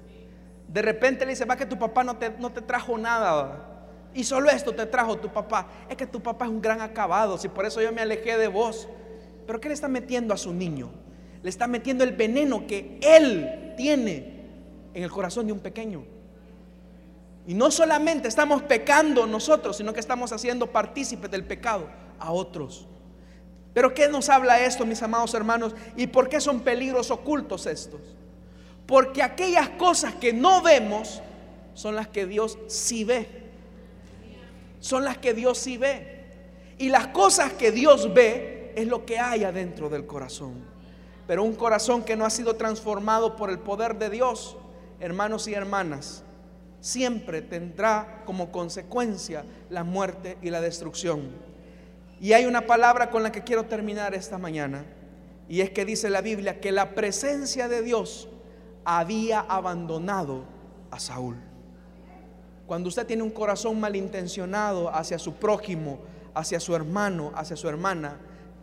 De repente le dice, va que tu papá no te, no te trajo nada. Y solo esto te trajo tu papá. Es que tu papá es un gran acabado, si por eso yo me alejé de vos. Pero ¿qué le está metiendo a su niño? Le está metiendo el veneno que él tiene en el corazón de un pequeño. Y no solamente estamos pecando nosotros, sino que estamos haciendo partícipes del pecado a otros. Pero ¿qué nos habla esto, mis amados hermanos? ¿Y por qué son peligros ocultos estos? Porque aquellas cosas que no vemos son las que Dios sí ve son las que Dios sí ve. Y las cosas que Dios ve es lo que hay adentro del corazón. Pero un corazón que no ha sido transformado por el poder de Dios, hermanos y hermanas, siempre tendrá como consecuencia la muerte y la destrucción. Y hay una palabra con la que quiero terminar esta mañana, y es que dice la Biblia que la presencia de Dios había abandonado a Saúl. Cuando usted tiene un corazón malintencionado hacia su prójimo, hacia su hermano, hacia su hermana,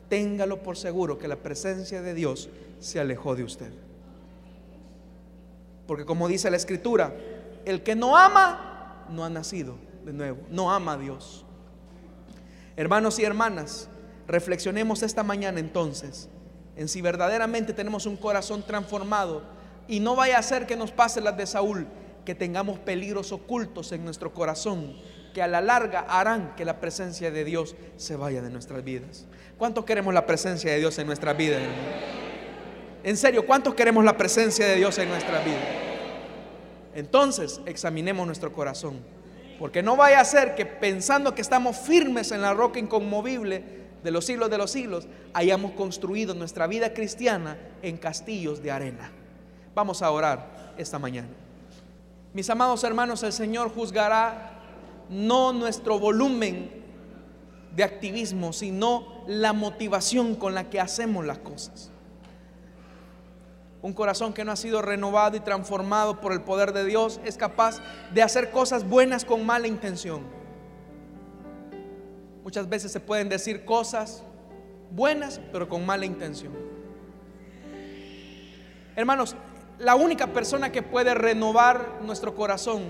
téngalo por seguro que la presencia de Dios se alejó de usted. Porque como dice la escritura, el que no ama, no ha nacido de nuevo, no ama a Dios. Hermanos y hermanas, reflexionemos esta mañana entonces en si verdaderamente tenemos un corazón transformado y no vaya a ser que nos pase las de Saúl, que tengamos peligros ocultos en nuestro corazón que a la larga harán que la presencia de Dios se vaya de nuestras vidas. ¿Cuántos queremos la presencia de Dios en nuestras vidas? En serio, ¿cuántos queremos la presencia de Dios en nuestra vida? Entonces, examinemos nuestro corazón. Porque no vaya a ser que pensando que estamos firmes en la roca inconmovible de los siglos de los siglos, hayamos construido nuestra vida cristiana en castillos de arena. Vamos a orar esta mañana. Mis amados hermanos, el Señor juzgará no nuestro volumen de activismo, sino la motivación con la que hacemos las cosas. Un corazón que no ha sido renovado y transformado por el poder de Dios es capaz de hacer cosas buenas con mala intención. Muchas veces se pueden decir cosas buenas, pero con mala intención. Hermanos, la única persona que puede renovar nuestro corazón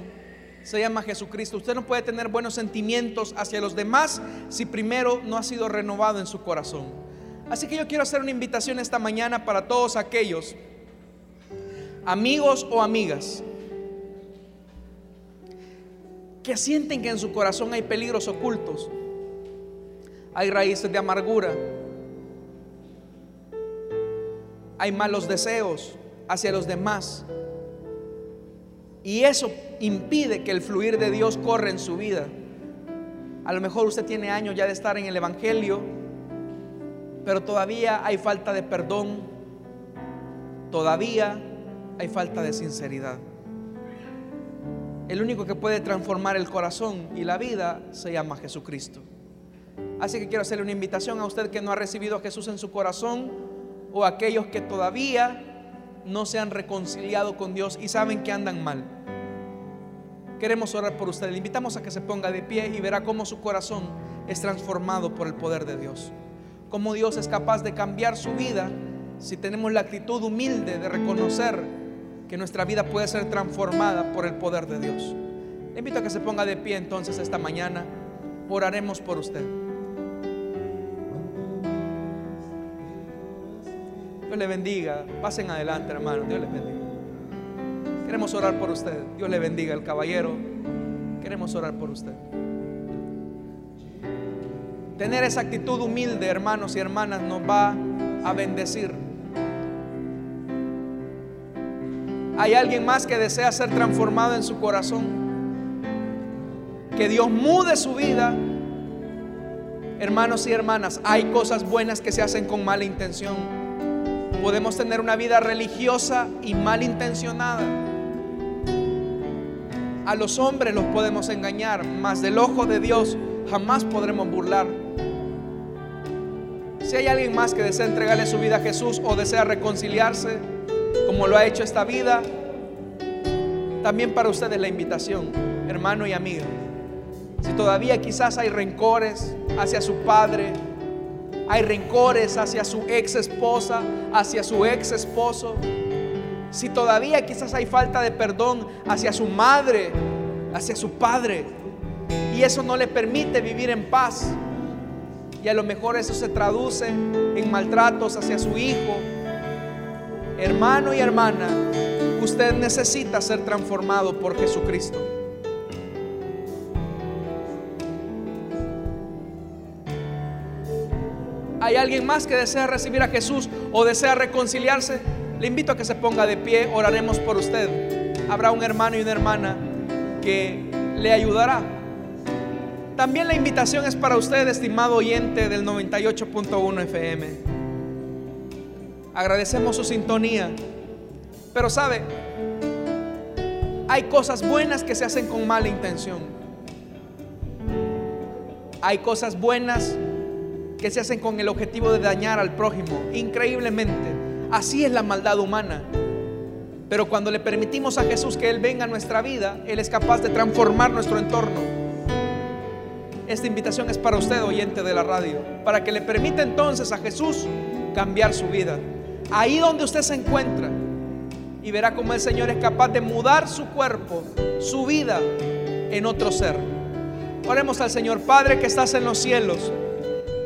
se llama Jesucristo. Usted no puede tener buenos sentimientos hacia los demás si primero no ha sido renovado en su corazón. Así que yo quiero hacer una invitación esta mañana para todos aquellos amigos o amigas que sienten que en su corazón hay peligros ocultos, hay raíces de amargura, hay malos deseos hacia los demás. Y eso impide que el fluir de Dios corra en su vida. A lo mejor usted tiene años ya de estar en el Evangelio, pero todavía hay falta de perdón, todavía hay falta de sinceridad. El único que puede transformar el corazón y la vida se llama Jesucristo. Así que quiero hacerle una invitación a usted que no ha recibido a Jesús en su corazón o a aquellos que todavía no se han reconciliado con Dios y saben que andan mal. Queremos orar por usted. Le invitamos a que se ponga de pie y verá cómo su corazón es transformado por el poder de Dios. Cómo Dios es capaz de cambiar su vida si tenemos la actitud humilde de reconocer que nuestra vida puede ser transformada por el poder de Dios. Le invito a que se ponga de pie entonces esta mañana. Oraremos por usted. Dios le bendiga. Pasen adelante, hermano. Dios les bendiga. Queremos orar por usted. Dios le bendiga, el caballero. Queremos orar por usted. Tener esa actitud humilde, hermanos y hermanas, nos va a bendecir. Hay alguien más que desea ser transformado en su corazón. Que Dios mude su vida. Hermanos y hermanas, hay cosas buenas que se hacen con mala intención. Podemos tener una vida religiosa y mal intencionada. A los hombres los podemos engañar, mas del ojo de Dios jamás podremos burlar. Si hay alguien más que desea entregarle su vida a Jesús o desea reconciliarse, como lo ha hecho esta vida, también para ustedes la invitación, hermano y amigo. Si todavía quizás hay rencores hacia su padre, hay rencores hacia su ex esposa, hacia su ex esposo, si todavía quizás hay falta de perdón hacia su madre, hacia su padre, y eso no le permite vivir en paz, y a lo mejor eso se traduce en maltratos hacia su hijo, hermano y hermana, usted necesita ser transformado por Jesucristo. ¿Hay alguien más que desea recibir a Jesús o desea reconciliarse? Le invito a que se ponga de pie, oraremos por usted. Habrá un hermano y una hermana que le ayudará. También la invitación es para usted, estimado oyente del 98.1 FM. Agradecemos su sintonía. Pero sabe, hay cosas buenas que se hacen con mala intención. Hay cosas buenas que se hacen con el objetivo de dañar al prójimo. Increíblemente. Así es la maldad humana. Pero cuando le permitimos a Jesús que Él venga a nuestra vida, Él es capaz de transformar nuestro entorno. Esta invitación es para usted, oyente de la radio, para que le permita entonces a Jesús cambiar su vida. Ahí donde usted se encuentra y verá cómo el Señor es capaz de mudar su cuerpo, su vida en otro ser. Oremos al Señor Padre que estás en los cielos.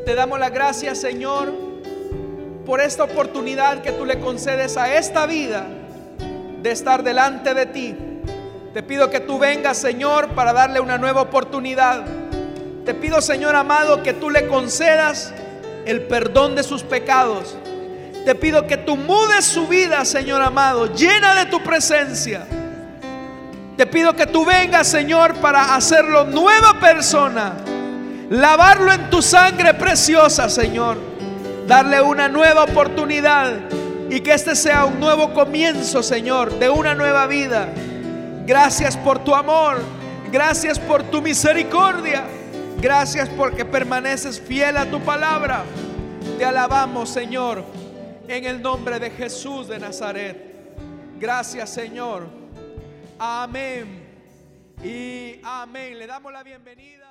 Te damos la gracia, Señor por esta oportunidad que tú le concedes a esta vida de estar delante de ti. Te pido que tú vengas, Señor, para darle una nueva oportunidad. Te pido, Señor amado, que tú le concedas el perdón de sus pecados. Te pido que tú mudes su vida, Señor amado, llena de tu presencia. Te pido que tú vengas, Señor, para hacerlo nueva persona. Lavarlo en tu sangre preciosa, Señor darle una nueva oportunidad y que este sea un nuevo comienzo, Señor, de una nueva vida. Gracias por tu amor, gracias por tu misericordia, gracias porque permaneces fiel a tu palabra. Te alabamos, Señor, en el nombre de Jesús de Nazaret. Gracias, Señor. Amén. Y amén. Le damos la bienvenida.